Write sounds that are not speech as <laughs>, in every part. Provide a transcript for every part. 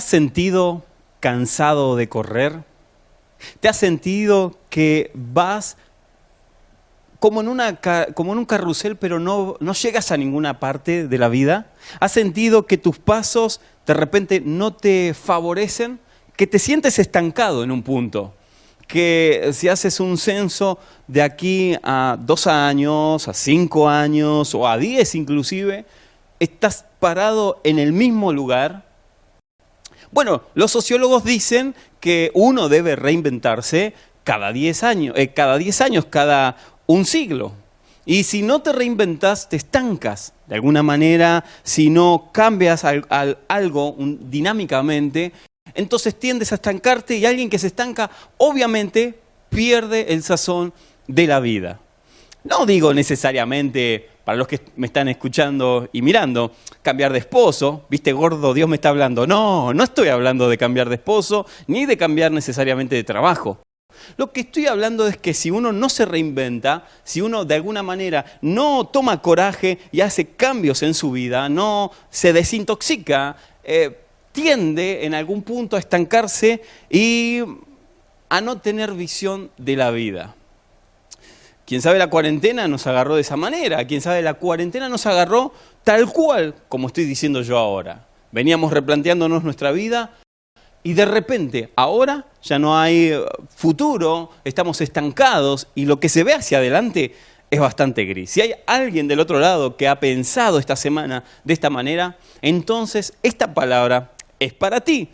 has sentido cansado de correr? ¿Te has sentido que vas como en, una, como en un carrusel, pero no, no llegas a ninguna parte de la vida? ¿Has sentido que tus pasos de repente no te favorecen? ¿Que te sientes estancado en un punto? que si haces un censo de aquí a dos años, a cinco años o a diez inclusive, estás parado en el mismo lugar. Bueno, los sociólogos dicen que uno debe reinventarse cada diez años, eh, cada diez años, cada un siglo. Y si no te reinventas, te estancas. De alguna manera, si no cambias algo dinámicamente, entonces tiendes a estancarte y alguien que se estanca obviamente pierde el sazón de la vida. No digo necesariamente, para los que me están escuchando y mirando, cambiar de esposo, viste gordo, Dios me está hablando. No, no estoy hablando de cambiar de esposo, ni de cambiar necesariamente de trabajo. Lo que estoy hablando es que si uno no se reinventa, si uno de alguna manera no toma coraje y hace cambios en su vida, no se desintoxica, eh, tiende en algún punto a estancarse y a no tener visión de la vida. Quién sabe la cuarentena nos agarró de esa manera, quién sabe la cuarentena nos agarró tal cual como estoy diciendo yo ahora. Veníamos replanteándonos nuestra vida y de repente ahora ya no hay futuro, estamos estancados y lo que se ve hacia adelante es bastante gris. Si hay alguien del otro lado que ha pensado esta semana de esta manera, entonces esta palabra es para ti.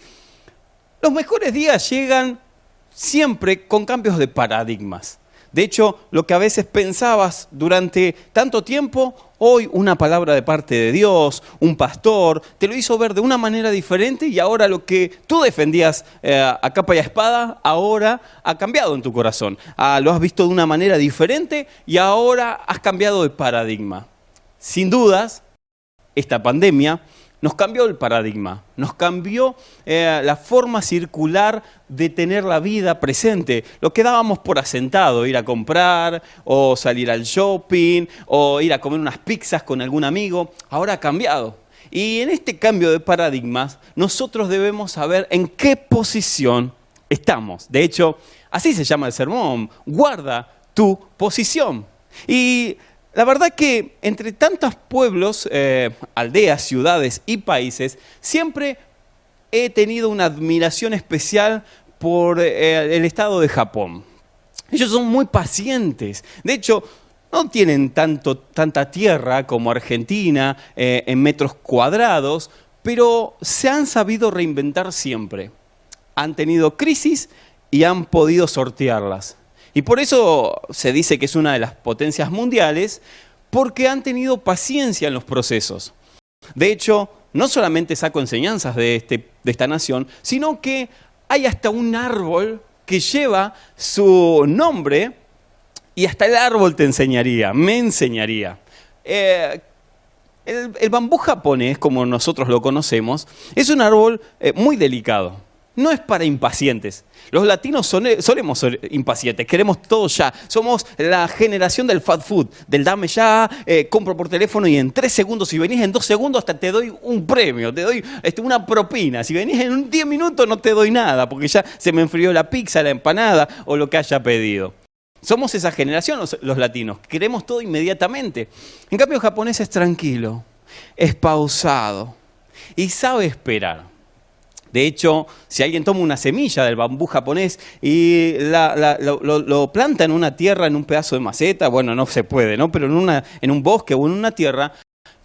Los mejores días llegan siempre con cambios de paradigmas. De hecho, lo que a veces pensabas durante tanto tiempo, hoy una palabra de parte de Dios, un pastor, te lo hizo ver de una manera diferente y ahora lo que tú defendías eh, a capa y a espada, ahora ha cambiado en tu corazón. Ah, lo has visto de una manera diferente y ahora has cambiado de paradigma. Sin dudas, esta pandemia nos cambió el paradigma, nos cambió eh, la forma circular de tener la vida presente. Lo que dábamos por asentado, ir a comprar o salir al shopping o ir a comer unas pizzas con algún amigo, ahora ha cambiado. Y en este cambio de paradigmas, nosotros debemos saber en qué posición estamos. De hecho, así se llama el sermón, guarda tu posición. Y la verdad que entre tantos pueblos, eh, aldeas, ciudades y países, siempre he tenido una admiración especial por eh, el estado de Japón. Ellos son muy pacientes. De hecho, no tienen tanto, tanta tierra como Argentina eh, en metros cuadrados, pero se han sabido reinventar siempre. Han tenido crisis y han podido sortearlas. Y por eso se dice que es una de las potencias mundiales, porque han tenido paciencia en los procesos. De hecho, no solamente saco enseñanzas de, este, de esta nación, sino que hay hasta un árbol que lleva su nombre y hasta el árbol te enseñaría, me enseñaría. Eh, el, bambú japonés, como nosotros lo conocemos, es un árbol eh, muy delicado no es para impacientes. Los latinos solemos ser impacientes, queremos todo ya. Somos la generación del fast food, del dame ya, eh, compro por teléfono y en tres segundos, si venís en dos segundos, hasta te doy un premio, te doy este, una propina. Si venís en un diez minutos, no te doy nada, porque ya se me enfrió la pizza, la empanada o lo que haya pedido. Somos esa generación los, los latinos, queremos todo inmediatamente. En cambio, el japonés es tranquilo, es pausado y sabe esperar. De hecho, si alguien toma una semilla del bambú japonés y lo, planta en una tierra, en un pedazo de maceta, bueno, no se puede, ¿no? Pero en, una, en un bosque o en una tierra,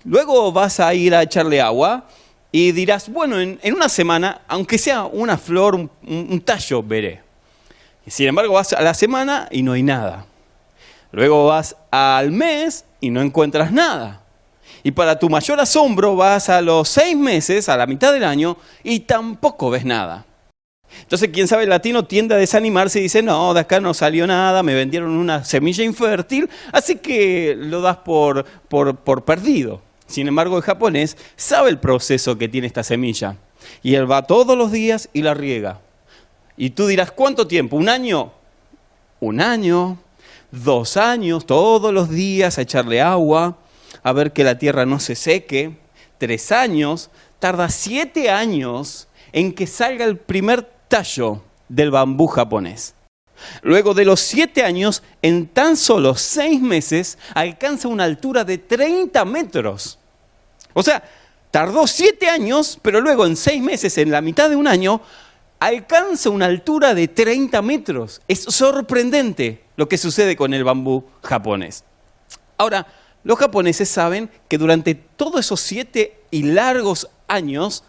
luego vas a ir a echarle agua y dirás, bueno, en, una semana, aunque sea una flor, un, un tallo, veré. Sin embargo, vas a la semana y no hay nada. Luego vas al mes y no encuentras nada. Y para tu mayor asombro vas a los seis meses, a la mitad del año, y tampoco ves nada. Entonces, quién sabe, el latino tiende a desanimarse y dice, no, de acá no salió nada, me vendieron una semilla infértil, así que lo das por, por, perdido. Sin embargo, el japonés sabe el proceso que tiene esta semilla. Y él va todos los días y la riega. Y tú dirás, ¿cuánto tiempo? ¿Un año? Un año, dos años, todos los días a echarle agua a ver que la tierra no se seque, tres años, tarda siete años en que salga el primer tallo del bambú japonés. Luego de los siete años, en tan solo seis meses, alcanza una altura de 30 metros. O sea, tardó siete años, pero luego en seis meses, en la mitad de un año, alcanza una altura de 30 metros. Es sorprendente lo que sucede con el bambú japonés. Ahora, los japoneses saben que durante todos esos siete y largos años,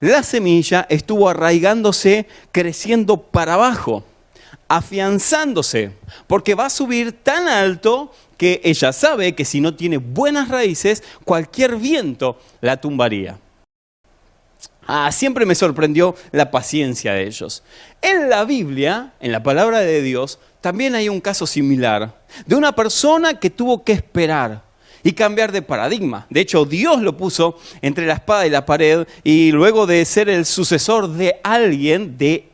la semilla estuvo arraigándose, creciendo para abajo, afianzándose, porque va a subir tan alto que ella sabe que si no tiene buenas raíces, cualquier viento la tumbaría. Ah, siempre me sorprendió la paciencia de ellos. En la Biblia, en la palabra de Dios, también hay un caso similar de una persona que tuvo que esperar y cambiar de paradigma. De hecho, Dios lo puso entre la espada y la pared y luego de ser el sucesor de alguien, de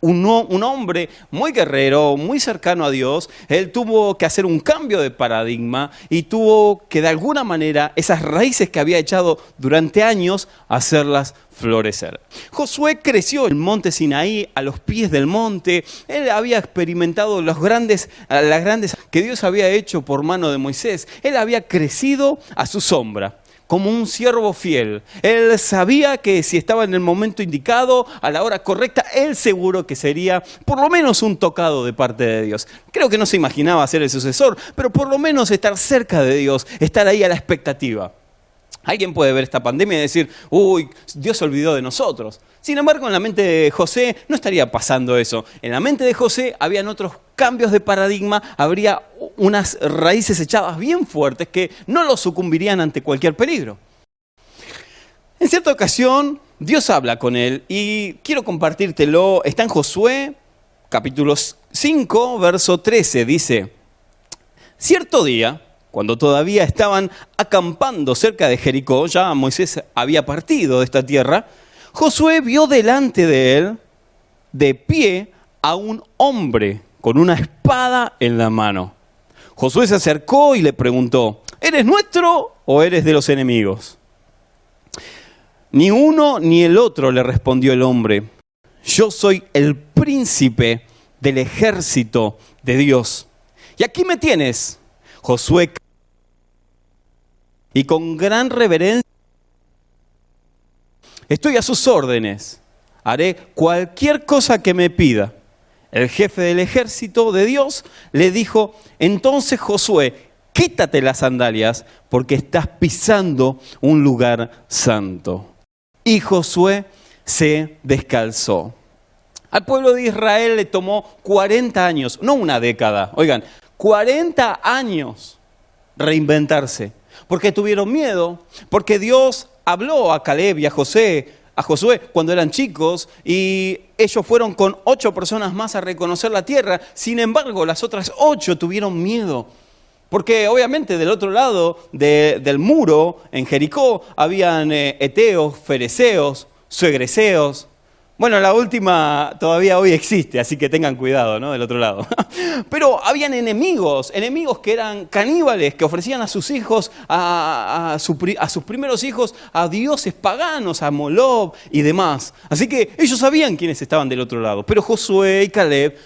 un, hombre muy guerrero, muy cercano a Dios, él tuvo que hacer un cambio de paradigma y tuvo que de alguna manera esas raíces que había echado durante años hacerlas florecer. Josué creció en el monte Sinaí, a los pies del monte. Él había experimentado grandes, las grandes que Dios había hecho por mano de Moisés. Él había crecido a su sombra como un siervo fiel. Él sabía que si estaba en el momento indicado, a la hora correcta, él seguro que sería por lo menos un tocado de parte de Dios. Creo que no se imaginaba ser el sucesor, pero por lo menos estar cerca de Dios, estar ahí a la expectativa. Alguien puede ver esta pandemia y decir, uy, Dios se olvidó de nosotros. Sin embargo, en la mente de José no estaría pasando eso. En la mente de José habían otros cambios de paradigma, habría unas raíces echadas bien fuertes que no lo sucumbirían ante cualquier peligro. En cierta ocasión, Dios habla con él y quiero compartírtelo. Está en Josué, capítulo 5, verso 13. Dice, cierto día, cuando todavía estaban acampando cerca de Jericó, ya Moisés había partido de esta tierra, Josué vio delante de él, de pie, a un hombre con una espada en la mano. Josué se acercó y le preguntó, ¿eres nuestro o eres de los enemigos? Ni uno ni el otro, le respondió el hombre. Yo soy el príncipe del ejército de Dios. Y aquí me tienes. Josué y con gran reverencia estoy a sus órdenes. Haré cualquier cosa que me pida. El jefe del ejército de Dios le dijo, entonces Josué, quítate las sandalias porque estás pisando un lugar santo. Y Josué se descalzó. Al pueblo de Israel le tomó 40 años, no una década, oigan, 40 años reinventarse porque tuvieron miedo, porque Dios habló a Caleb y a José, a Josué cuando eran chicos y ellos fueron con ocho personas más a reconocer la tierra. Sin embargo, las otras ocho tuvieron miedo. Porque obviamente del otro lado del muro, en Jericó, habían eh, eteos, fereceos, suegreseos, bueno, la última todavía hoy existe, así que tengan cuidado, ¿no? Del otro lado. <laughs> Pero habían enemigos, enemigos que eran caníbales, que ofrecían a sus hijos, a, sus primeros hijos, a dioses paganos, a Molob y demás. Así que ellos sabían quiénes estaban del otro lado. Pero Josué y Caleb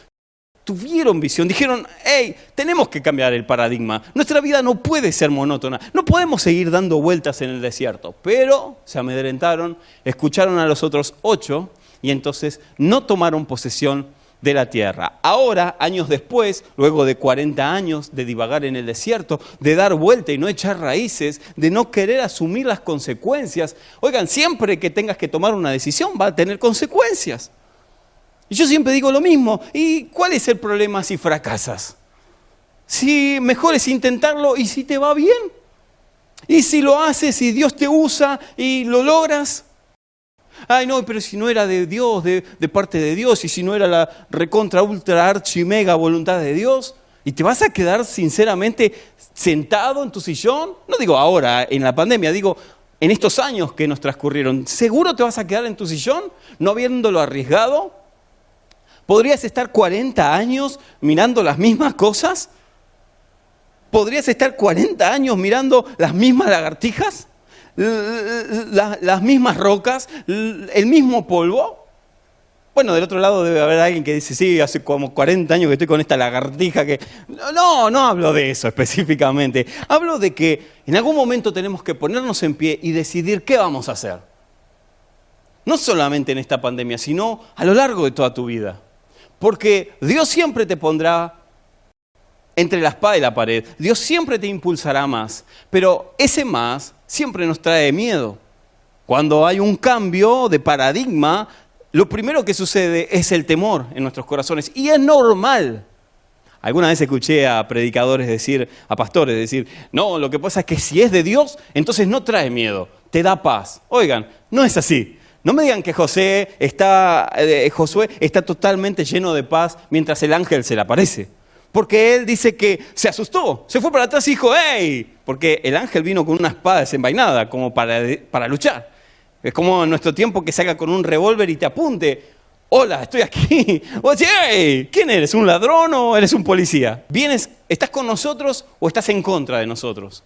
tuvieron visión, dijeron, hey, tenemos que cambiar el paradigma. Nuestra vida no puede ser monótona, no podemos seguir dando vueltas en el desierto. Pero se amedrentaron, escucharon a los otros ocho y entonces no tomaron posesión de la tierra. Ahora, años después, luego de 40 años de divagar en el desierto, de dar vuelta y no echar raíces, de no querer asumir las consecuencias, oigan, siempre que tengas que tomar una decisión va a tener consecuencias. Y yo siempre digo lo mismo, ¿y cuál es el problema si fracasas? Si mejor es intentarlo y si te va bien. Y si lo haces y Dios te usa y lo logras, Ay, no, pero si no era de Dios, de, parte de Dios, y si no era la recontra, ultra, archi, mega voluntad de Dios, ¿y te vas a quedar sinceramente sentado en tu sillón? No digo ahora, en la pandemia, digo en estos años que nos transcurrieron. ¿Seguro te vas a quedar en tu sillón, no habiéndolo arriesgado? ¿Podrías estar 40 años mirando las mismas cosas? ¿Podrías estar 40 años mirando las mismas lagartijas? Las mismas rocas, el mismo polvo. Bueno, del otro lado debe haber alguien que dice, sí, hace como 40 años que estoy con esta lagartija que... No, no hablo de eso específicamente. Hablo de que en algún momento tenemos que ponernos en pie y decidir qué vamos a hacer. No solamente en esta pandemia, sino a lo largo de toda tu vida. Porque Dios siempre te pondrá entre la espada y la pared. Dios siempre te impulsará más. Pero ese más siempre nos trae miedo. Cuando hay un cambio de paradigma, lo primero que sucede es el temor en nuestros corazones. Y es normal. Alguna vez escuché a predicadores decir, a pastores decir, no, lo que pasa es que si es de Dios, entonces no trae miedo, te da paz. Oigan, no es así. No me digan que José está, eh, Josué está totalmente lleno de paz mientras el ángel se le aparece. Porque él dice que se asustó, se fue para atrás y dijo, ¡hey! Porque el ángel vino con una espada desenvainada como para, para luchar. Es como en nuestro tiempo que salga con un revólver y te apunte. Hola, estoy aquí. <laughs> O ¿quién eres? ¿Un ladrón o eres un policía? ¿Vienes, estás con nosotros o estás en contra de nosotros?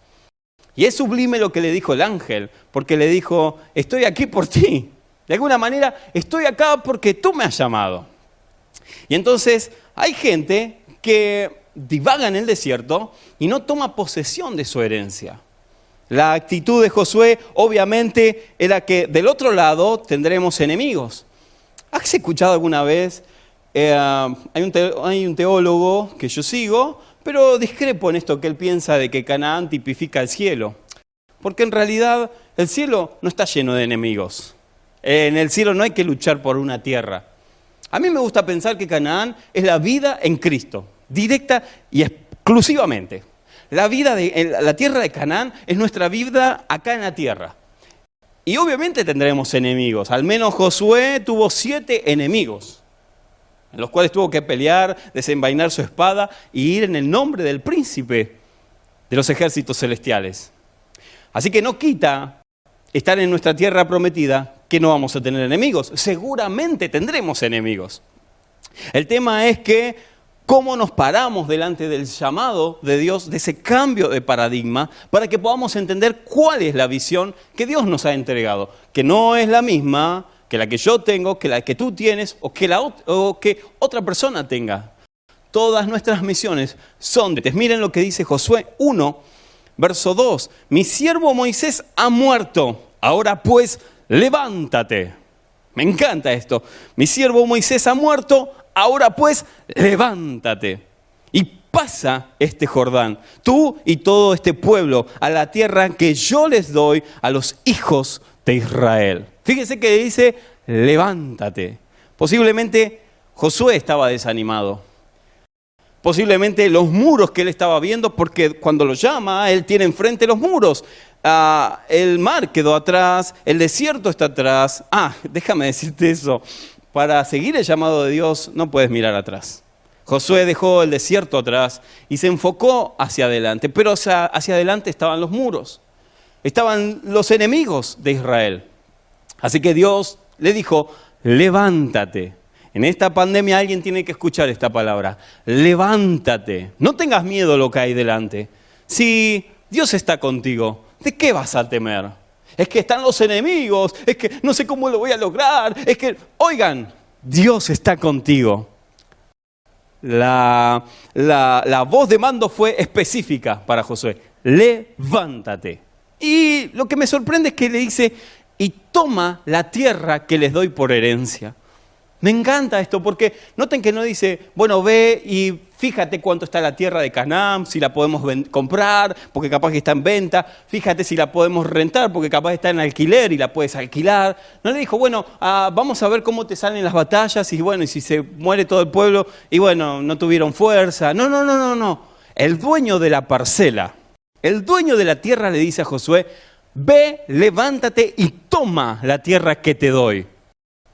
Y es sublime lo que le dijo el ángel, porque le dijo, estoy aquí por ti. De alguna manera, estoy acá porque tú me has llamado. Y entonces hay gente que divaga en el desierto y no toma posesión de su herencia. La actitud de Josué obviamente era que del otro lado tendremos enemigos. ¿Has escuchado alguna vez? Eh, hay, un hay, un teólogo que yo sigo, pero discrepo en esto que él piensa de que Canaán tipifica el cielo. Porque en realidad el cielo no está lleno de enemigos. En el cielo no hay que luchar por una tierra. A mí me gusta pensar que Canaán es la vida en Cristo, directa y exclusivamente. La vida de la tierra de Canaán es nuestra vida acá en la tierra. Y obviamente tendremos enemigos. Al menos Josué tuvo siete enemigos, en los cuales tuvo que pelear, desenvainar su espada y ir en el nombre del príncipe de los ejércitos celestiales. Así que no quita estar en nuestra tierra prometida que no vamos a tener enemigos. Seguramente tendremos enemigos. El tema es que cómo nos paramos delante del llamado de Dios, de ese cambio de paradigma, para que podamos entender cuál es la visión que Dios nos ha entregado, que no es la misma que la que yo tengo, que la que tú tienes o que, la, o que otra persona tenga. Todas nuestras misiones son de... Miren lo que dice Josué 1, verso 2. Mi siervo Moisés ha muerto, ahora pues levántate. Me encanta esto. Mi siervo Moisés ha muerto, ahora pues levántate y pasa este Jordán, tú y todo este pueblo, a la tierra que yo les doy a los hijos de Israel. Fíjese que dice, levántate. Posiblemente Josué estaba desanimado. Posiblemente los muros que él estaba viendo, porque cuando lo llama, él tiene enfrente los muros. Ah, el mar quedó atrás, el desierto está atrás. Ah, déjame decirte eso para seguir el llamado de Dios no puedes mirar atrás. Josué dejó el desierto atrás y se enfocó hacia adelante, pero hacia, adelante estaban los muros, estaban los enemigos de Israel. Así que Dios le dijo, levántate. En esta pandemia alguien tiene que escuchar esta palabra, levántate, no tengas miedo lo que hay delante. Si Dios está contigo, ¿de qué vas a temer? es que están los enemigos, es que no sé cómo lo voy a lograr, es que, oigan, Dios está contigo. La, la, voz de mando fue específica para Josué, levántate. Y lo que me sorprende es que le dice, y toma la tierra que les doy por herencia. Me encanta esto porque noten que no dice, bueno, ve y fíjate cuánto está la tierra de Canaán, si la podemos comprar, porque capaz que está en venta, fíjate si la podemos rentar, porque capaz está en alquiler y la puedes alquilar. No le dijo, bueno, ah, vamos a ver cómo te salen las batallas y bueno, y si se muere todo el pueblo y bueno, no tuvieron fuerza. No, no, no, no, no. El dueño de la parcela, el dueño de la tierra le dice a Josué, ve, levántate y toma la tierra que te doy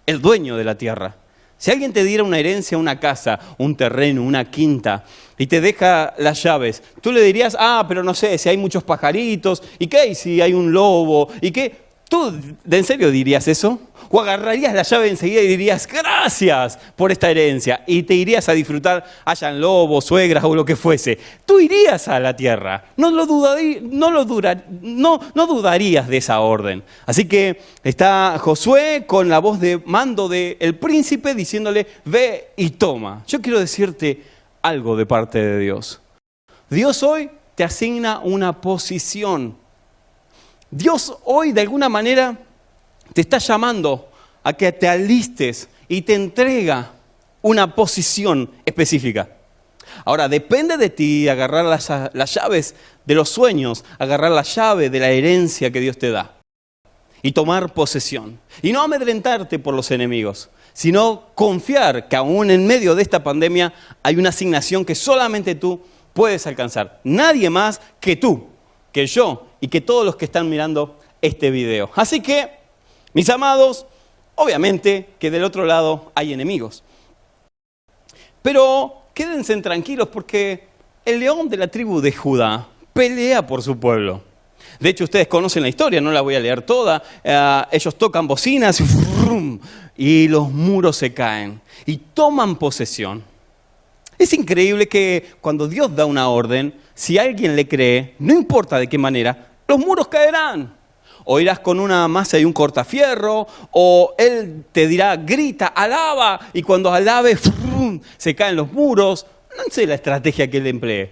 el dueño de la tierra. Si alguien te diera una herencia, una casa, un terreno, una quinta, y te deja las llaves, tú le dirías, ah, pero no sé, si hay muchos pajaritos, ¿y qué si hay un lobo? ¿Y qué? ¿Tú de en serio dirías eso? ¿O agarrarías la llave enseguida y dirías, gracias por esta herencia. Y te irías a disfrutar, hayan lobos, suegras o lo que fuese. Tú irías a la tierra. No, lo dudarías de esa orden. Así que está Josué con la voz de mando del príncipe diciéndole, ve y toma. Yo quiero decirte algo de parte de Dios. Dios hoy te asigna una posición. Dios hoy de alguna manera te está llamando a que te alistes y te entrega una posición específica. Ahora, depende de ti agarrar las, las, llaves de los sueños, agarrar la llave de la herencia que Dios te da y tomar posesión. Y no amedrentarte por los enemigos, sino confiar que aún en medio de esta pandemia hay una asignación que solamente tú puedes alcanzar. Nadie más que tú, que yo y que todos los que están mirando este video. Así que, mis amados, obviamente que del otro lado hay enemigos. Pero quédense tranquilos porque el león de la tribu de Judá pelea por su pueblo. De hecho, ustedes conocen la historia, no la voy a leer toda. Eh, ellos tocan bocinas <laughs> y los muros se caen y toman posesión. Es increíble que cuando Dios da una orden, si alguien le cree, no importa de qué manera, los muros caerán. O irás con una masa y un cortafierro, o Él te dirá, grita, alaba, y cuando alabe, se caen los muros. No sé la estrategia que Él emplee,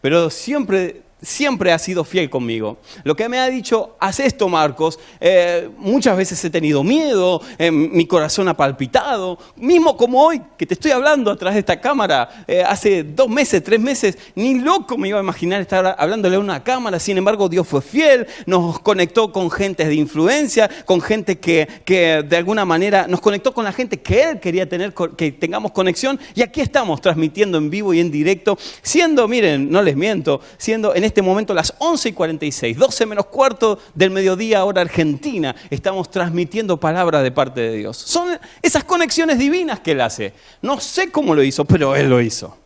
pero siempre siempre ha sido fiel conmigo. Lo que me ha dicho, haz esto, Marcos, eh, muchas veces he tenido miedo, eh, mi corazón ha palpitado, mismo como hoy que te estoy hablando atrás de esta cámara, eh, hace dos meses, tres meses, ni loco me iba a imaginar estar hablándole a una cámara, sin embargo Dios fue fiel, nos conectó con gente de influencia, con gente que, que de alguna manera nos conectó con la gente que Él quería tener, que tengamos conexión, y aquí estamos transmitiendo en vivo y en directo, siendo, miren, no les miento, siendo en este momento las 11 y 46, 12 menos cuarto del mediodía, hora argentina, estamos transmitiendo palabras de parte de Dios. Son esas conexiones divinas que Él hace. No sé cómo lo hizo, pero Él lo hizo.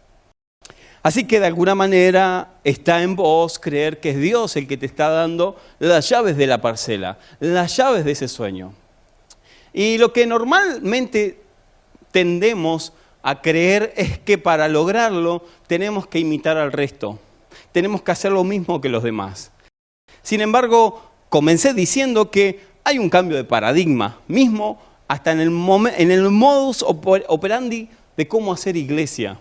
Así que de alguna manera está en vos creer que es Dios el que te está dando las llaves de la parcela, las llaves de ese sueño. Y lo que normalmente tendemos a creer es que para lograrlo tenemos que imitar al resto tenemos que hacer lo mismo que los demás. Sin embargo, comencé diciendo que hay un cambio de paradigma, mismo hasta en el, en el modus operandi de cómo hacer iglesia.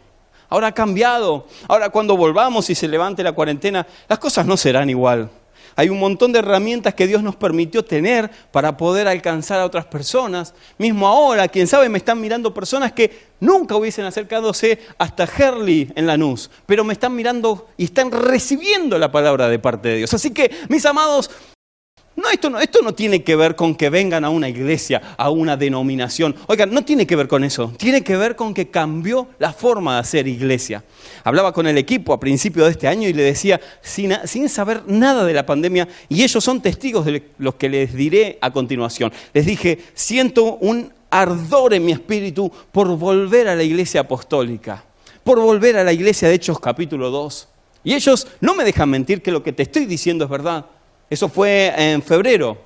Ahora ha cambiado. Ahora cuando volvamos y se levante la cuarentena, las cosas no serán igual. Hay un montón de herramientas que Dios nos permitió tener para poder alcanzar a otras personas. Mismo ahora, quién sabe, me están mirando personas que nunca hubiesen acercadose hasta Herley en Lanús, pero me están mirando y están recibiendo la palabra de parte de Dios. Así que, mis amados, no esto, no, esto no tiene que ver con que vengan a una iglesia, a una denominación. Oigan, no tiene que ver con eso. Tiene que ver con que cambió la forma de hacer iglesia. Hablaba con el equipo a principio de este año y le decía, sin, saber nada de la pandemia, y ellos son testigos de lo que les diré a continuación. Les dije, siento un ardor en mi espíritu por volver a la iglesia apostólica, por volver a la iglesia de Hechos capítulo 2. Y ellos no me dejan mentir que lo que te estoy diciendo es verdad. Eso fue en febrero.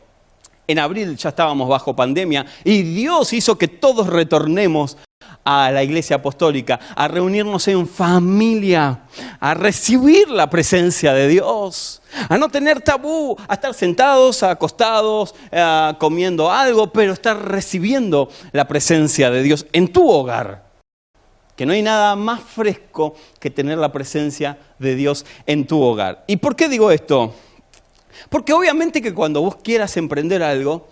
En abril ya estábamos bajo pandemia y Dios hizo que todos retornemos a la iglesia apostólica, a reunirnos en familia, a recibir la presencia de Dios, a no tener tabú, a estar sentados, acostados, eh, comiendo algo, pero estar recibiendo la presencia de Dios en tu hogar. Que no hay nada más fresco que tener la presencia de Dios en tu hogar. ¿Y por qué digo esto? Porque obviamente que cuando vos quieras emprender algo,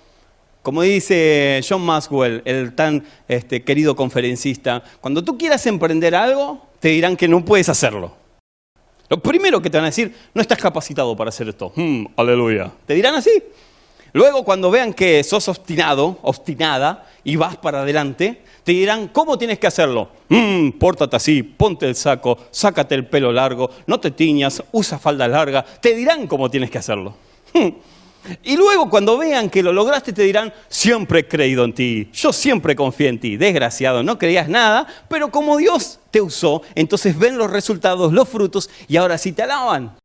como dice John Maxwell, el tan este, querido conferencista, cuando tú quieras emprender algo, te dirán que no puedes hacerlo. Lo primero que te van a decir, no estás capacitado para hacer esto. Hmm, aleluya. Te dirán así. Luego, cuando vean que sos obstinado, obstinada, y vas para adelante, te dirán, ¿cómo tienes que hacerlo? Hmm, pórtate así, ponte el saco, sácate el pelo largo, no te tiñas, usa falda larga. Te dirán cómo tienes que hacerlo. <laughs> Y luego cuando vean que lo lograste te dirán, siempre he creído en ti, yo siempre confié en ti, desgraciado, no creías nada, pero como Dios te usó, entonces ven los resultados, los frutos y ahora sí te alaban.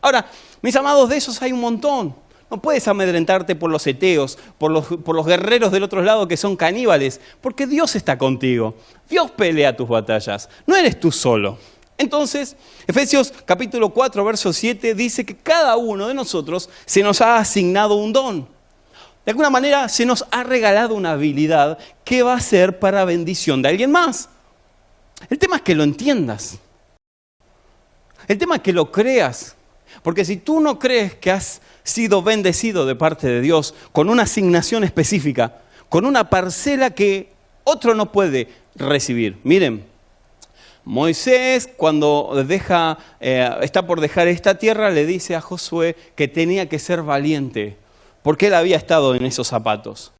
Ahora, mis amados, de esos hay un montón. No puedes amedrentarte por los eteos, por los, por los guerreros del otro lado que son caníbales, porque Dios está contigo. Dios pelea tus batallas. No eres tú solo. Entonces, Efesios capítulo 4, verso 7 dice que cada uno de nosotros se nos ha asignado un don. De alguna manera se nos ha regalado una habilidad que va a ser para bendición de alguien más. El tema es que lo entiendas. El tema es que lo creas. Porque si tú no crees que has sido bendecido de parte de Dios con una asignación específica, con una parcela que otro no puede recibir. Miren, Moisés cuando deja, eh, está por dejar esta tierra le dice a Josué que tenía que ser valiente, porque él había estado en esos zapatos.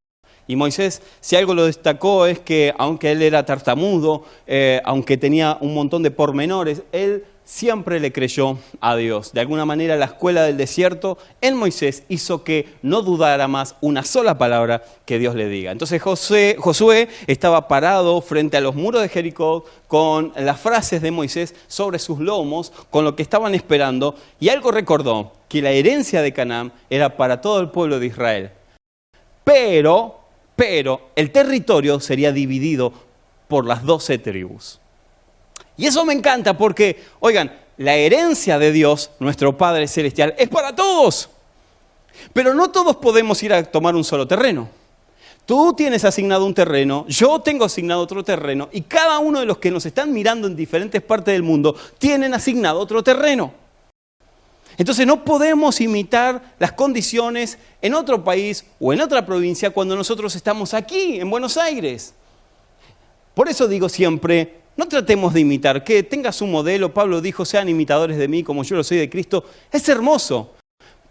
Y Moisés, si algo lo destacó es que aunque él era tartamudo, eh, aunque tenía un montón de pormenores, él siempre le creyó a Dios. De alguna manera la escuela del desierto en Moisés hizo que no dudara más una sola palabra que Dios le diga. Entonces Josué estaba parado frente a los muros de Jericó con las frases de Moisés sobre sus lomos, con lo que estaban esperando, y algo recordó, que la herencia de Canaán era para todo el pueblo de Israel. Pero, pero el territorio sería dividido por las doce tribus. Y eso me encanta porque, oigan, la herencia de Dios, nuestro Padre Celestial, es para todos. Pero no todos podemos ir a tomar un solo terreno. Tú tienes asignado un terreno, yo tengo asignado otro terreno y cada uno de los que nos están mirando en diferentes partes del mundo tienen asignado otro terreno. Entonces no podemos imitar las condiciones en otro país o en otra provincia cuando nosotros estamos aquí, en Buenos Aires. Por eso digo siempre, no tratemos de imitar, que tengas un modelo, Pablo dijo, sean imitadores de mí como yo lo soy de Cristo. Es hermoso.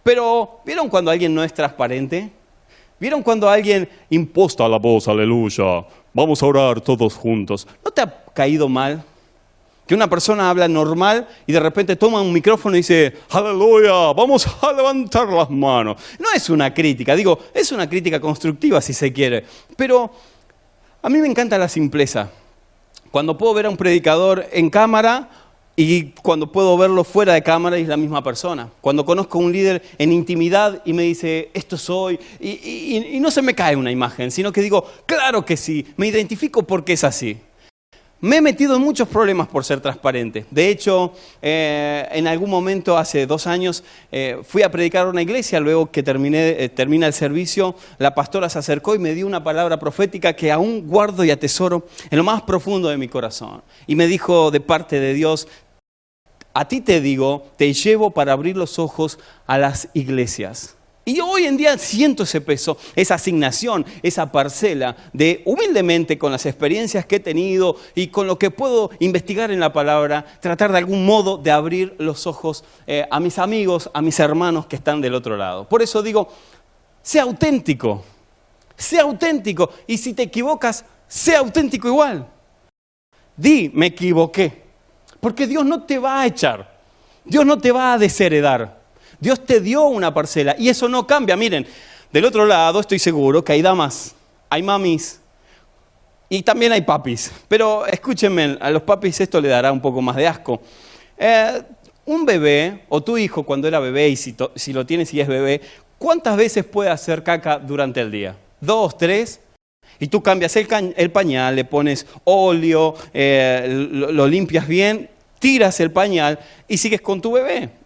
Pero, ¿vieron cuando alguien no es transparente? ¿Vieron cuando alguien imposta la voz, aleluya? Vamos a orar todos juntos. ¿No te ha caído mal? Que una persona habla normal y de repente toma un micrófono y dice, aleluya, vamos a levantar las manos. No es una crítica, digo, es una crítica constructiva si se quiere. Pero a mí me encanta la simpleza cuando puedo ver a un predicador en cámara y cuando puedo verlo fuera de cámara y es la misma persona. Cuando conozco a un líder en intimidad y me dice, esto soy, y, y no se me cae una imagen, sino que digo, claro que sí, me identifico porque es así. Me he metido en muchos problemas por ser transparente. De hecho, eh, en algún momento, hace dos años, eh, fui a predicar a una iglesia, luego que terminé, eh, termina el servicio, la pastora se acercó y me dio una palabra profética que aún guardo y atesoro en lo más profundo de mi corazón. Y me dijo de parte de Dios, a ti te digo, te llevo para abrir los ojos a las iglesias. Y hoy en día siento ese peso, esa asignación, esa parcela de humildemente con las experiencias que he tenido y con lo que puedo investigar en la palabra, tratar de algún modo de abrir los ojos eh, a mis amigos, a mis hermanos que están del otro lado. Por eso digo, sea auténtico, sea auténtico. Y si te equivocas, sea auténtico igual. Di, me equivoqué. Porque Dios no te va a echar. Dios no te va a desheredar. Dios te dio una parcela y eso no cambia. Miren, del otro lado estoy seguro que hay damas, hay mamis y también hay papis. Pero escúchenme, a los papis esto le dará un poco más de asco. Eh, un bebé o tu hijo cuando era bebé y si, lo tienes y es bebé, ¿cuántas veces puede hacer caca durante el día? ¿Dos, tres? Y tú cambias el, pañal, le pones óleo, eh, lo limpias bien, tiras el pañal y sigues con tu bebé.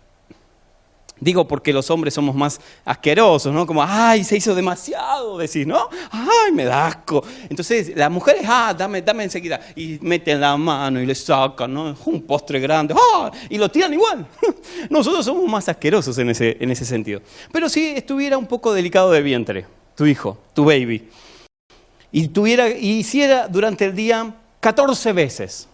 Digo porque los hombres somos más asquerosos, ¿no? Como, ay, se hizo demasiado, decís, ¿no? Ay, me da asco. Entonces, las mujeres, ah, dame, dame enseguida. Y meten la mano y le sacan, ¿no? Un postre grande, ah, y lo tiran igual. <laughs> Nosotros somos más asquerosos en ese, en ese sentido. Pero si estuviera un poco delicado de vientre, tu hijo, tu baby, y tuviera, y hiciera durante el día 14 veces,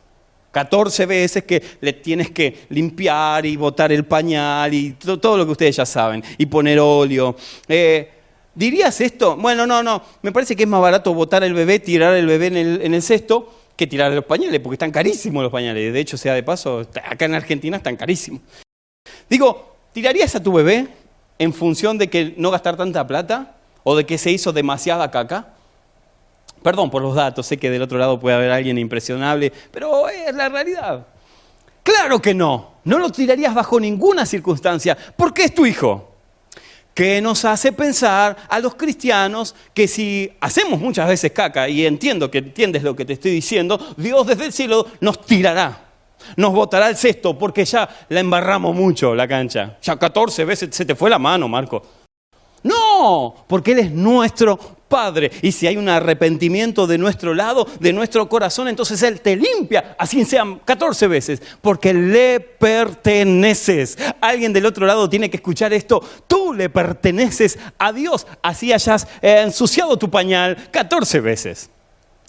14 veces que le tienes que limpiar y botar el pañal y todo, lo que ustedes ya saben, y poner óleo. Eh, ¿Dirías esto? Bueno, no, no, me parece que es más barato botar el bebé, tirar el bebé en el, cesto, que tirar los pañales, porque están carísimos los pañales. De hecho, sea de paso, acá en Argentina están carísimos. Digo, ¿tirarías a tu bebé en función de que no gastar tanta plata o de que se hizo demasiada caca? Perdón por los datos, sé que del otro lado puede haber alguien impresionable, pero es la realidad. Claro que no, no lo tirarías bajo ninguna circunstancia, porque es tu hijo. que nos hace pensar a los cristianos que si hacemos muchas veces caca, y entiendo que entiendes lo que te estoy diciendo, Dios desde el cielo nos tirará, nos botará el cesto, porque ya la embarramos mucho la cancha. Ya 14 veces se te fue la mano, Marco. No, porque Él es nuestro Padre. Y si hay un arrepentimiento de nuestro lado, de nuestro corazón, entonces Él te limpia, así sean 14 veces, porque le perteneces. Alguien del otro lado tiene que escuchar esto. Tú le perteneces a Dios, así hayas ensuciado tu pañal 14 veces.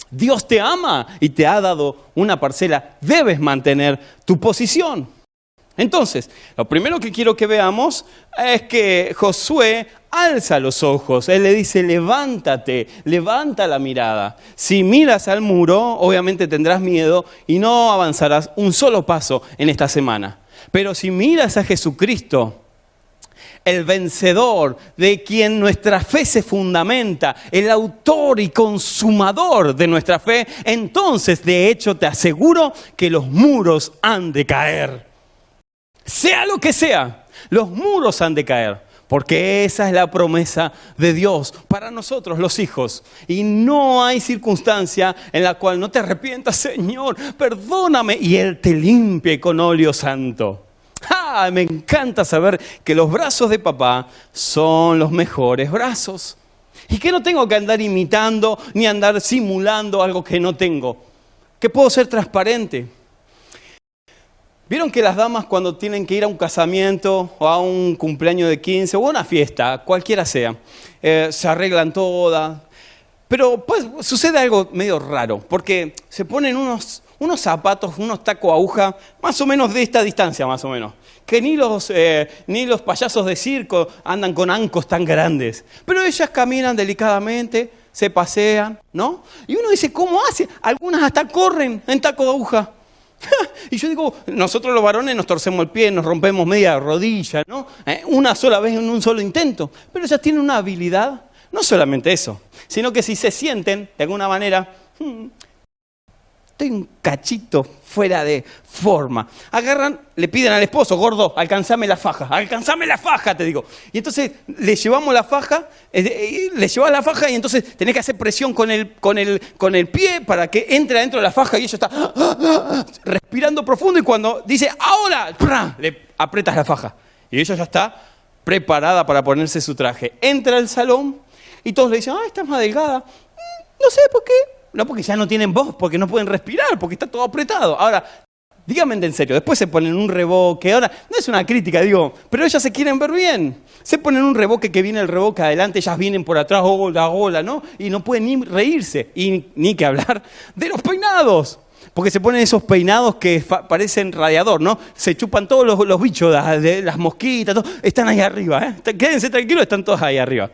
Dios te ama y te ha dado una parcela. Debes mantener tu posición. Entonces, lo primero que quiero que veamos es que Josué alza los ojos, él le dice, levántate, levanta la mirada. Si miras al muro, obviamente tendrás miedo y no avanzarás un solo paso en esta semana. Pero si miras a Jesucristo, el vencedor, de quien nuestra fe se fundamenta, el autor y consumador de nuestra fe, entonces de hecho te aseguro que los muros han de caer. Sea lo que sea, los muros han de caer. Porque esa es la promesa de Dios para nosotros, los hijos. Y no hay circunstancia en la cual no te arrepientas, Señor, perdóname, y Él te limpie con óleo santo. ¡Ah! Me encanta saber que los brazos de papá son los mejores brazos. Y que no tengo que andar imitando ni andar simulando algo que no tengo. Que puedo ser transparente. ¿Vieron que las damas cuando tienen que ir a un casamiento o a un cumpleaños de 15 o a una fiesta, cualquiera sea, eh, se arreglan todas? Pero pues sucede algo medio raro, porque se ponen unos, unos zapatos, unos tacos aguja, más o menos de esta distancia, más o menos. Que ni los, eh, ni los payasos de circo andan con ancos tan grandes. Pero ellas caminan delicadamente, se pasean, ¿no? Y uno dice, ¿cómo hace? Algunas hasta corren en taco de aguja. <laughs> y yo digo, nosotros los varones nos torcemos el pie, nos rompemos media rodilla, ¿no? Eh, una sola vez en un solo intento. Pero ellas tienen una habilidad, no solamente eso, sino que si se sienten de alguna manera, hmm, estoy un cachito fuera de forma. Agarran, le piden al esposo, gordo, alcanzame la faja, alcanzame la faja, te digo. Y entonces le llevamos la faja, eh, le llevas la faja y entonces tenés que hacer presión con el, con, el, con el pie para que entre adentro de la faja y ella está respirando profundo y cuando dice, ahora, le apretas la faja. Y ella ya está preparada para ponerse su traje. Entra al salón y todos le dicen, ah, estás más delgada. Mm, no sé por qué, no, porque ya no tienen voz, porque no pueden respirar, porque está todo apretado. Ahora, díganme en serio, después se ponen un reboque. Ahora, no es una crítica, digo, pero ellas se quieren ver bien. Se ponen un reboque que viene el reboque adelante, ellas vienen por atrás, hola, hola, ¿no? Y no pueden ni reírse, y ni que hablar de los peinados. Porque se ponen esos peinados que parecen radiador, ¿no? Se chupan todos los, bichos, las, las mosquitas, todo, están ahí arriba, ¿eh? Quédense tranquilos, están todos ahí arriba.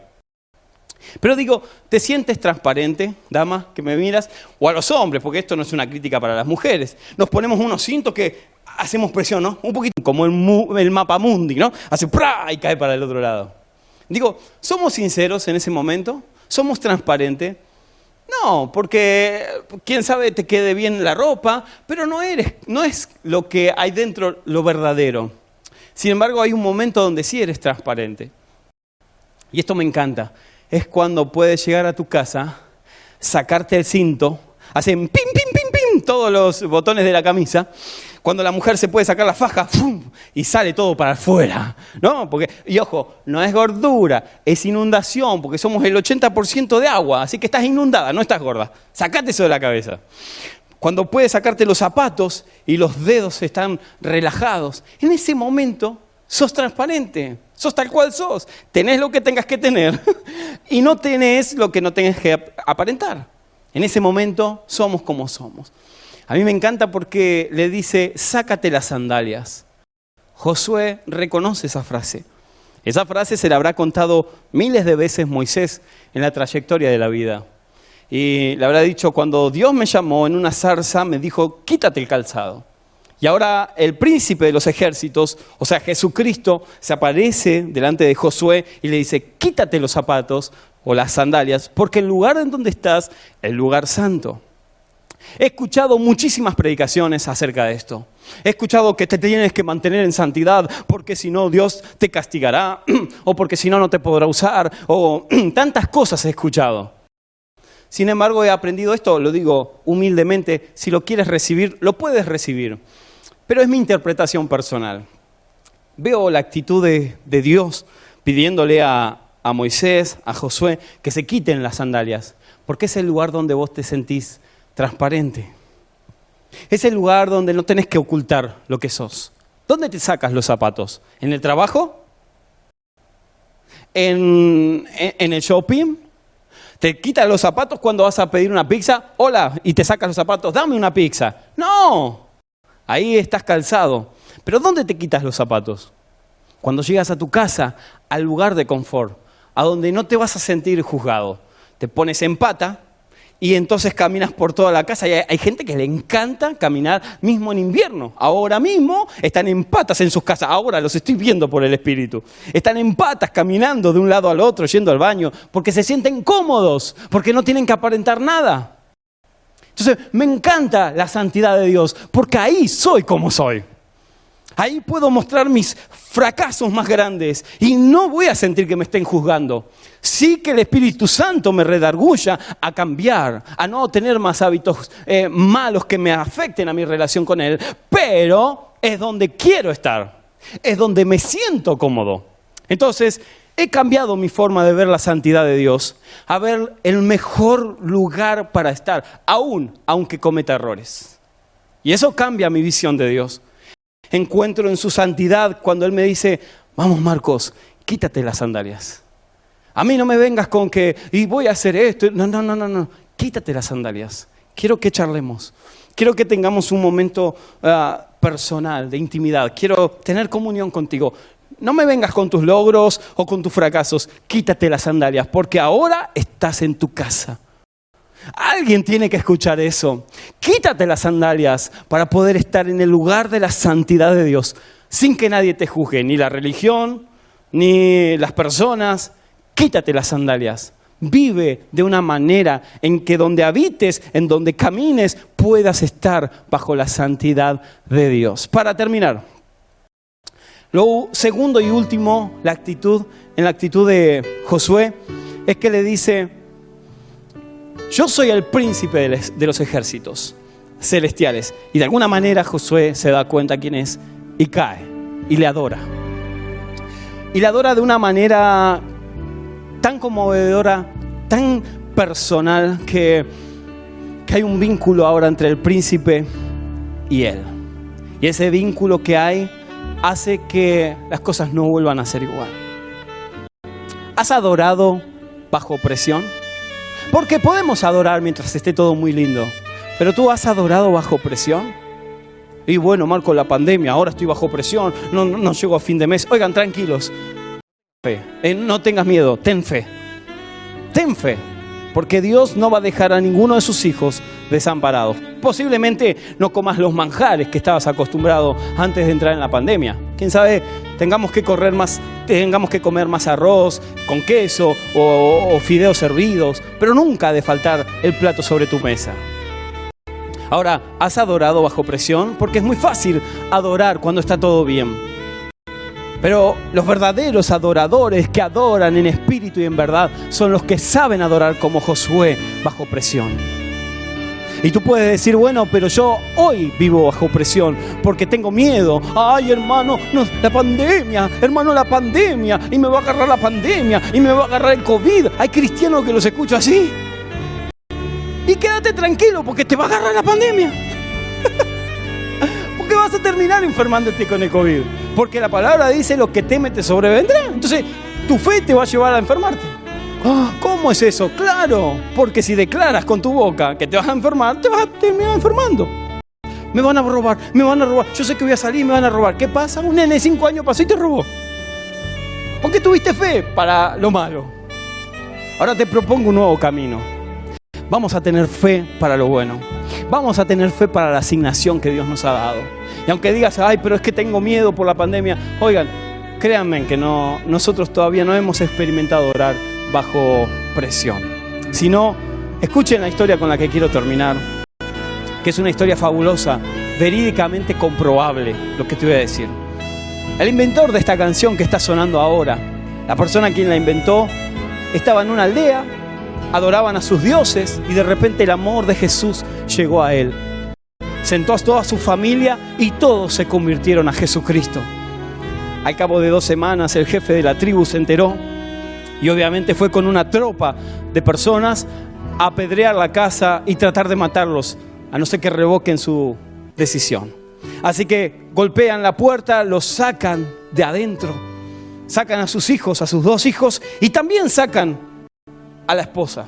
Pero digo, ¿te sientes transparente, dama, que me miras? O a los hombres, porque esto no es una crítica para las mujeres. Nos ponemos unos cintos que hacemos presión, ¿no? Un poquito como el, el mapa mundi, ¿no? Hace ¡pra! y cae para el otro lado. Digo, ¿somos sinceros en ese momento? ¿Somos transparentes? No, porque quién sabe te quede bien la ropa, pero no eres, no es lo que hay dentro lo verdadero. Sin embargo, hay un momento donde sí eres transparente. Y esto me encanta es cuando puedes llegar a tu casa, sacarte el cinto, hacen pim, pim, pim, pim, todos los botones de la camisa. Cuando la mujer se puede sacar la faja y sale todo para afuera. ¿no? Porque, y ojo, no es gordura, es inundación, porque somos el 80% de agua, así que estás inundada, no estás gorda. Sacate eso de la cabeza. Cuando puedes sacarte los zapatos y los dedos están relajados, en ese momento sos transparente, sos tal cual sos. Tenés lo que tengas que tener <laughs> y no tenés lo que no tengas que aparentar. En ese momento somos como somos. A mí me encanta porque le dice, sácate las sandalias. Josué reconoce esa frase. Esa frase se la habrá contado miles de veces Moisés en la trayectoria de la vida. Y le habrá dicho, cuando Dios me llamó en una zarza, me dijo, quítate el calzado. Y ahora el príncipe de los ejércitos, o sea, Jesucristo, se aparece delante de Josué y le dice, quítate los zapatos o las sandalias, porque el lugar en donde estás es lugar santo. He escuchado muchísimas predicaciones acerca de esto. He escuchado que te tienes que mantener en santidad porque si no Dios te castigará <clears throat> o porque si no no te podrá usar o <clears throat> tantas cosas he escuchado. Sin embargo, he aprendido esto, lo digo humildemente, si lo quieres recibir, lo puedes recibir. Pero es mi interpretación personal. Veo la actitud de, Dios pidiéndole a, a Moisés, a Josué, que se quiten las sandalias, porque es el lugar donde vos te sentís transparente. Es el lugar donde no tenés que ocultar lo que sos. ¿Dónde te sacas los zapatos? ¿En el trabajo? ¿En, en el shopping? ¿Te quitas los zapatos cuando vas a pedir una pizza? Hola, y te sacas los zapatos, dame una pizza. No, ahí estás calzado. Pero ¿dónde te quitas los zapatos? Cuando llegas a tu casa, al lugar de confort, a donde no te vas a sentir juzgado. Te pones en pata y entonces caminas por toda la casa. Y hay, gente que le encanta caminar mismo en invierno. Ahora mismo están en patas en sus casas. Ahora los estoy viendo por el Espíritu. Están en patas caminando de un lado al otro, yendo al baño, porque se sienten cómodos, porque no tienen que aparentar nada. Entonces, me encanta la santidad de Dios, porque ahí soy como soy. Ahí puedo mostrar mis fracasos más grandes y no voy a sentir que me estén juzgando. Sí que el Espíritu Santo me redarguya a cambiar, a no tener más hábitos eh, malos que me afecten a mi relación con Él, pero es donde quiero estar, es donde me siento cómodo. Entonces, he cambiado mi forma de ver la santidad de Dios a ver el mejor lugar para estar, aún aunque cometa errores. Y eso cambia mi visión de Dios encuentro en su santidad cuando Él me dice, vamos Marcos, quítate las sandalias. A mí no me vengas con que, y voy a hacer esto. No, no, no, no, no. Quítate las sandalias. Quiero que charlemos. Quiero que tengamos un momento ah, personal, de intimidad. Quiero tener comunión contigo. No me vengas con tus logros o con tus fracasos. Quítate las sandalias, porque ahora estás en tu casa. Alguien tiene que escuchar eso. Quítate las sandalias para poder estar en el lugar de la santidad de Dios, sin que nadie te juzgue, ni la religión, ni las personas. Quítate las sandalias. Vive de una manera en que donde habites, en donde camines, puedas estar bajo la santidad de Dios. Para terminar, lo segundo y último, la actitud, en la actitud de Josué, es que le dice, yo soy el príncipe de los ejércitos celestiales. Y de alguna manera Josué se da cuenta quién es y cae y le adora. Y le adora de una manera tan conmovedora, tan personal, que, que hay un vínculo ahora entre el príncipe y él. Y ese vínculo que hay hace que las cosas no vuelvan a ser igual. ¿Has adorado bajo presión? Porque podemos adorar mientras esté todo muy lindo. Pero tú has adorado bajo presión. Y bueno, Marco, la pandemia, ahora estoy bajo presión, no, no, llego a fin de mes. Oigan, tranquilos. Eh, no tengas miedo, ten fe. Ten fe. Porque Dios no va a dejar a ninguno de sus hijos desamparados. Posiblemente no comas los manjares que estabas acostumbrado antes de entrar en la pandemia. Quién sabe, tengamos que correr más, tengamos que comer más arroz con queso o, o fideos servidos, pero nunca ha de faltar el plato sobre tu mesa. Ahora, ¿has adorado bajo presión? Porque es muy fácil adorar cuando está todo bien. Pero los verdaderos adoradores que adoran en espíritu y en verdad son los que saben adorar como Josué bajo presión. Y tú puedes decir, bueno, pero yo hoy vivo bajo presión porque tengo miedo. Ay, hermano, la pandemia, hermano, la pandemia. Y me va a agarrar la pandemia y me va a agarrar el COVID. Hay cristianos que los escucho así. Y quédate tranquilo porque te va a agarrar la pandemia. <laughs> porque vas a terminar enfermándote con el COVID. Porque la palabra dice lo que teme te sobrevendrá. Entonces, tu fe te va a llevar a enfermarte. Ah, ¿Cómo es eso? Claro, porque si declaras con tu boca que te vas a enfermar, te vas a terminar enfermando. Me van a robar, me van a robar. Yo sé que voy a salir y me van a robar. ¿Qué pasa? Un nene de 5 años pasó y te robó. Porque tuviste fe para lo malo. Ahora te propongo un nuevo camino. Vamos a tener fe para lo bueno. Vamos a tener fe para la asignación que Dios nos ha dado. Y aunque digas, ay, pero es que tengo miedo por la pandemia, oigan, créanme que no, nosotros todavía no hemos experimentado orar bajo presión. Si no, escuchen la historia con la que quiero terminar. que es una historia fabulosa, verídicamente comprobable, lo que te voy a decir. El inventor de esta canción que está sonando ahora, la persona quien la inventó, estaba en una aldea, adoraban a sus dioses y de repente el amor de Jesús llegó a él. Sentó a toda su familia y todos se convirtieron a Jesucristo. Al cabo de dos semanas el jefe de la tribu se enteró y obviamente fue con una tropa de personas a apedrear la casa y tratar de matarlos, a no ser que revoquen su decisión. Así que golpean la puerta, los sacan de adentro, sacan a sus hijos, a sus dos hijos, y también sacan a la esposa.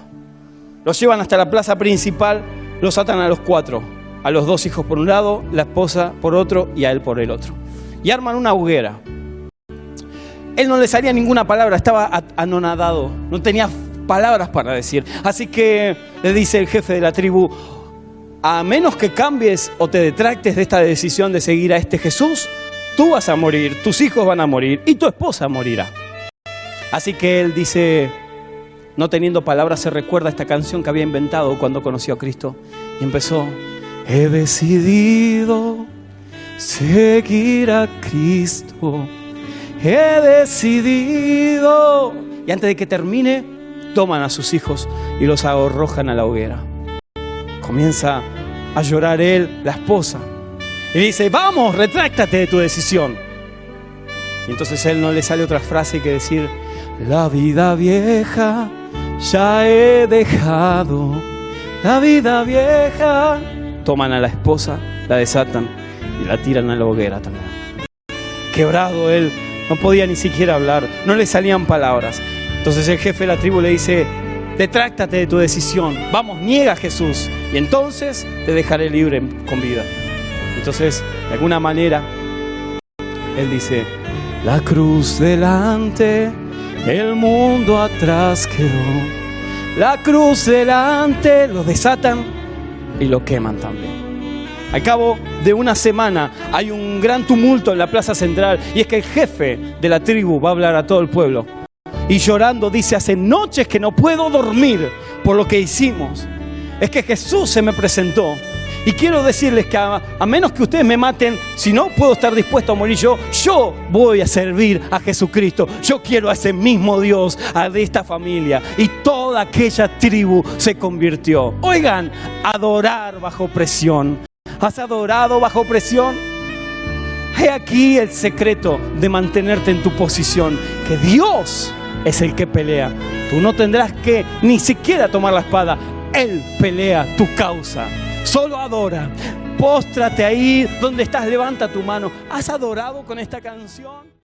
Los llevan hasta la plaza principal, los atan a los cuatro, a los dos hijos por un lado, la esposa por otro y a él por el otro. Y arman una hoguera. Él no le salía ninguna palabra, estaba anonadado, no tenía palabras para decir. Así que le dice el jefe de la tribu, a menos que cambies o te detractes de esta decisión de seguir a este Jesús, tú vas a morir, tus hijos van a morir y tu esposa morirá. Así que él dice, no teniendo palabras, se recuerda esta canción que había inventado cuando conoció a Cristo y empezó, he decidido seguir a Cristo he decidido. Y antes de que termine, toman a sus hijos y los arrojan a la hoguera. Comienza a llorar él, la esposa. Y dice, vamos, retráctate de tu decisión. Y entonces él no le sale otra frase que decir, la vida vieja ya he dejado. La vida vieja. Toman a la esposa, la desatan y la tiran a la hoguera también. Quebrado él, no podía ni siquiera hablar, no le salían palabras. Entonces el jefe de la tribu le dice, detráctate de tu decisión, vamos, niega a Jesús y entonces te dejaré libre con vida. Entonces, de alguna manera, él dice, la cruz delante, el mundo atrás quedó. La cruz delante, lo desatan y lo queman también. Al cabo de una semana hay un gran tumulto en la plaza central y es que el jefe de la tribu va a hablar a todo el pueblo. Y llorando dice, hace noches que no puedo dormir por lo que hicimos. Es que Jesús se me presentó. Y quiero decirles que a, menos que ustedes me maten, si no puedo estar dispuesto a morir yo, yo voy a servir a Jesucristo. Yo quiero a ese mismo Dios, a esta familia. Y toda aquella tribu se convirtió. Oigan, adorar bajo presión. ¿Has adorado bajo presión? He aquí el secreto de mantenerte en tu posición, que Dios es el que pelea. Tú no tendrás que ni siquiera tomar la espada. Él pelea tu causa. Solo adora. Póstrate ahí donde estás, levanta tu mano. ¿Has adorado con esta canción?